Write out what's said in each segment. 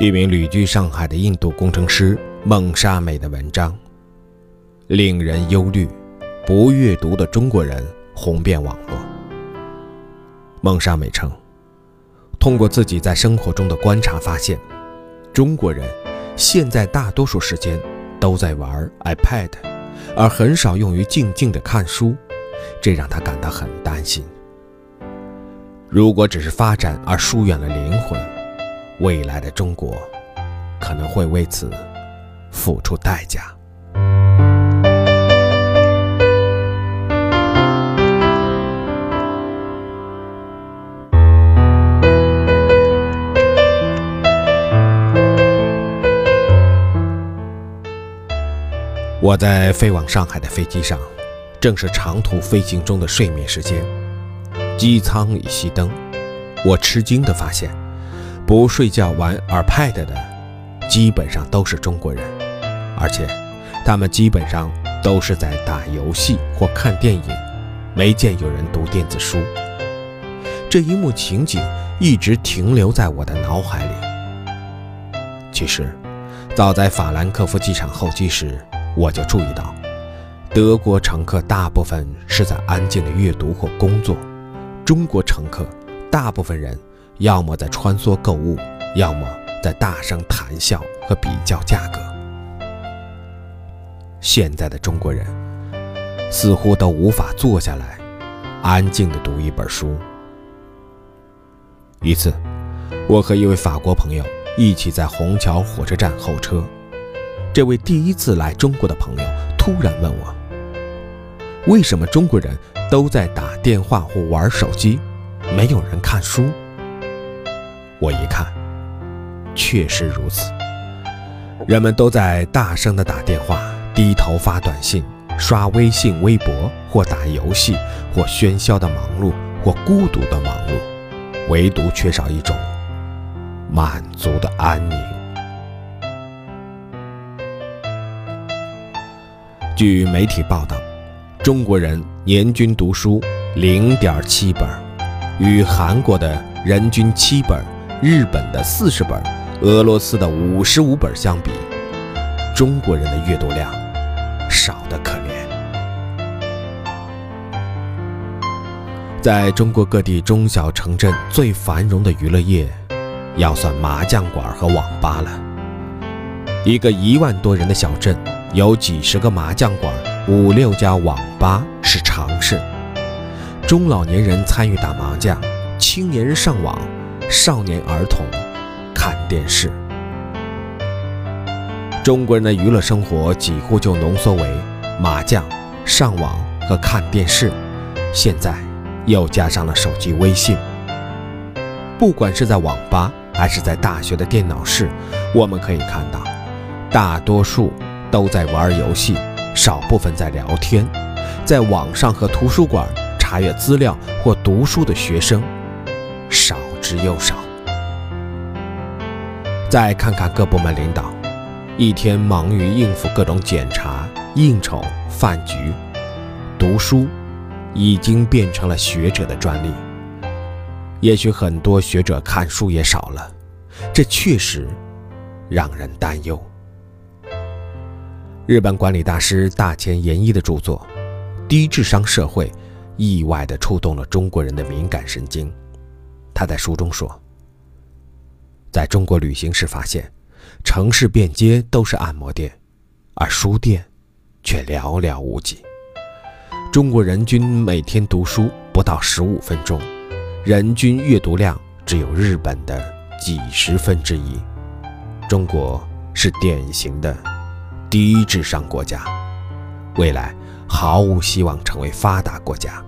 一名旅居上海的印度工程师孟莎美的文章，令人忧虑。不阅读的中国人红遍网络。孟莎美称，通过自己在生活中的观察发现，中国人现在大多数时间都在玩 iPad，而很少用于静静的看书，这让他感到很担心。如果只是发展而疏远了灵魂，未来的中国可能会为此付出代价。我在飞往上海的飞机上，正是长途飞行中的睡眠时间。机舱已熄灯，我吃惊地发现，不睡觉玩 iPad 的，基本上都是中国人，而且他们基本上都是在打游戏或看电影，没见有人读电子书。这一幕情景一直停留在我的脑海里。其实，早在法兰克福机场候机时，我就注意到，德国乘客大部分是在安静的阅读或工作。中国乘客大部分人要么在穿梭购物，要么在大声谈笑和比较价格。现在的中国人似乎都无法坐下来安静地读一本书。一次，我和一位法国朋友一起在虹桥火车站候车，这位第一次来中国的朋友突然问我：“为什么中国人？”都在打电话或玩手机，没有人看书。我一看，确实如此。人们都在大声地打电话、低头发短信、刷微信、微博，或打游戏，或喧嚣的忙碌，或孤独的忙碌，唯独缺少一种满足的安宁。据媒体报道。中国人年均读书零点七本，与韩国的人均七本、日本的四十本、俄罗斯的五十五本相比，中国人的阅读量少得可怜。在中国各地中小城镇最繁荣的娱乐业，要算麻将馆和网吧了。一个一万多人的小镇，有几十个麻将馆。五六家网吧是常事，中老年人参与打麻将，青年人上网，少年儿童看电视。中国人的娱乐生活几乎就浓缩为麻将、上网和看电视，现在又加上了手机微信。不管是在网吧还是在大学的电脑室，我们可以看到，大多数都在玩游戏。少部分在聊天，在网上和图书馆查阅资料或读书的学生少之又少。再看看各部门领导，一天忙于应付各种检查、应酬、饭局，读书已经变成了学者的专利。也许很多学者看书也少了，这确实让人担忧。日本管理大师大前研一的著作《低智商社会》意外地触动了中国人的敏感神经。他在书中说：“在中国旅行时发现，城市遍街都是按摩店，而书店却寥寥无几。中国人均每天读书不到十五分钟，人均阅读量只有日本的几十分之一。中国是典型的。”低智商国家，未来毫无希望成为发达国家。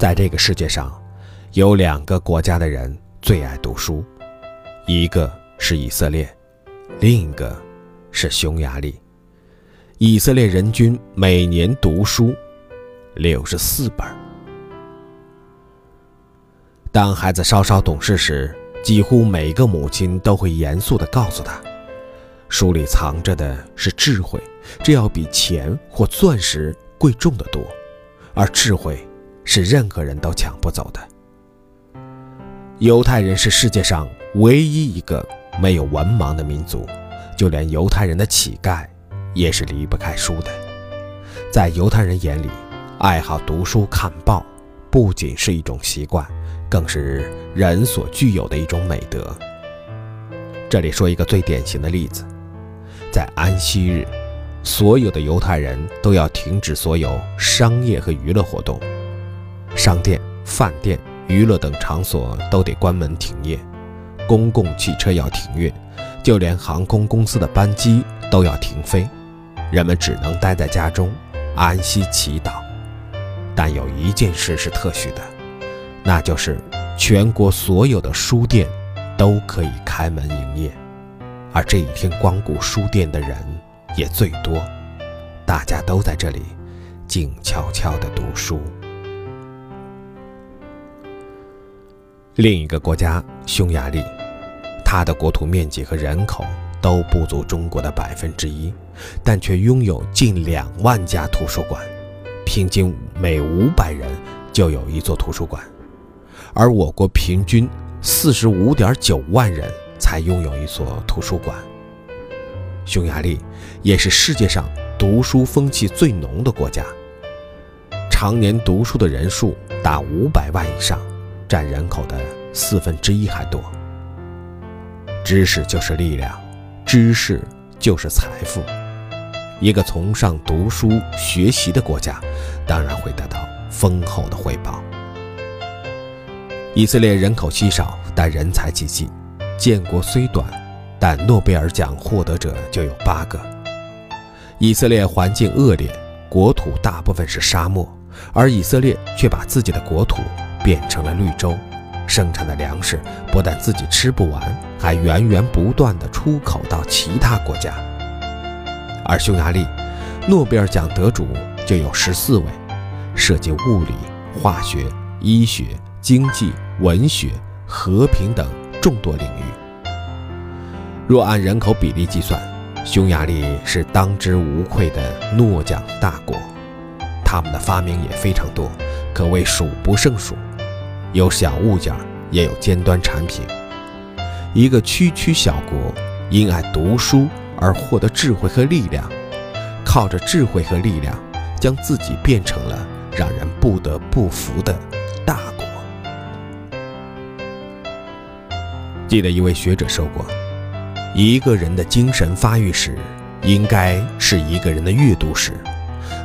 在这个世界上，有两个国家的人最爱读书，一个是以色列，另一个是匈牙利。以色列人均每年读书六十四本。当孩子稍稍懂事时，几乎每个母亲都会严肃地告诉他。书里藏着的是智慧，这要比钱或钻石贵重的多，而智慧是任何人都抢不走的。犹太人是世界上唯一一个没有文盲的民族，就连犹太人的乞丐也是离不开书的。在犹太人眼里，爱好读书看报，不仅是一种习惯，更是人所具有的一种美德。这里说一个最典型的例子，在安息日，所有的犹太人都要停止所有商业和娱乐活动，商店、饭店、娱乐等场所都得关门停业，公共汽车要停运，就连航空公司的班机都要停飞，人们只能待在家中安息祈祷。但有一件事是特许的，那就是全国所有的书店。都可以开门营业，而这一天光顾书店的人也最多，大家都在这里静悄悄地读书。另一个国家匈牙利，它的国土面积和人口都不足中国的百分之一，但却拥有近两万家图书馆，平均每五百人就有一座图书馆，而我国平均。四十五点九万人才拥有一所图书馆。匈牙利也是世界上读书风气最浓的国家，常年读书的人数达五百万以上，占人口的四分之一还多。知识就是力量，知识就是财富。一个崇尚读书学习的国家，当然会得到丰厚的回报。以色列人口稀少，但人才济济。建国虽短，但诺贝尔奖获得者就有八个。以色列环境恶劣，国土大部分是沙漠，而以色列却把自己的国土变成了绿洲，生产的粮食不但自己吃不完，还源源不断地出口到其他国家。而匈牙利，诺贝尔奖得主就有十四位，涉及物理、化学、医学。经济、文学、和平等众多领域。若按人口比例计算，匈牙利是当之无愧的诺奖大国。他们的发明也非常多，可谓数不胜数。有小物件，也有尖端产品。一个区区小国，因爱读书而获得智慧和力量，靠着智慧和力量，将自己变成了让人不得不服的大国。记得一位学者说过，一个人的精神发育史，应该是一个人的阅读史，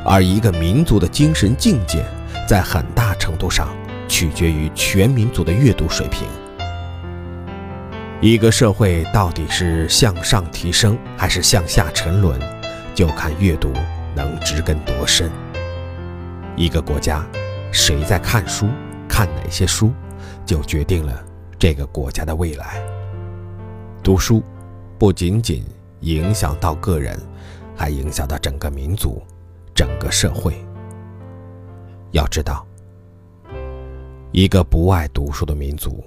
而一个民族的精神境界，在很大程度上取决于全民族的阅读水平。一个社会到底是向上提升还是向下沉沦，就看阅读能植根多深。一个国家，谁在看书，看哪些书，就决定了。这个国家的未来，读书不仅仅影响到个人，还影响到整个民族、整个社会。要知道，一个不爱读书的民族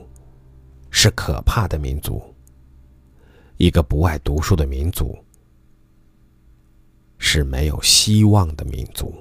是可怕的民族；一个不爱读书的民族是没有希望的民族。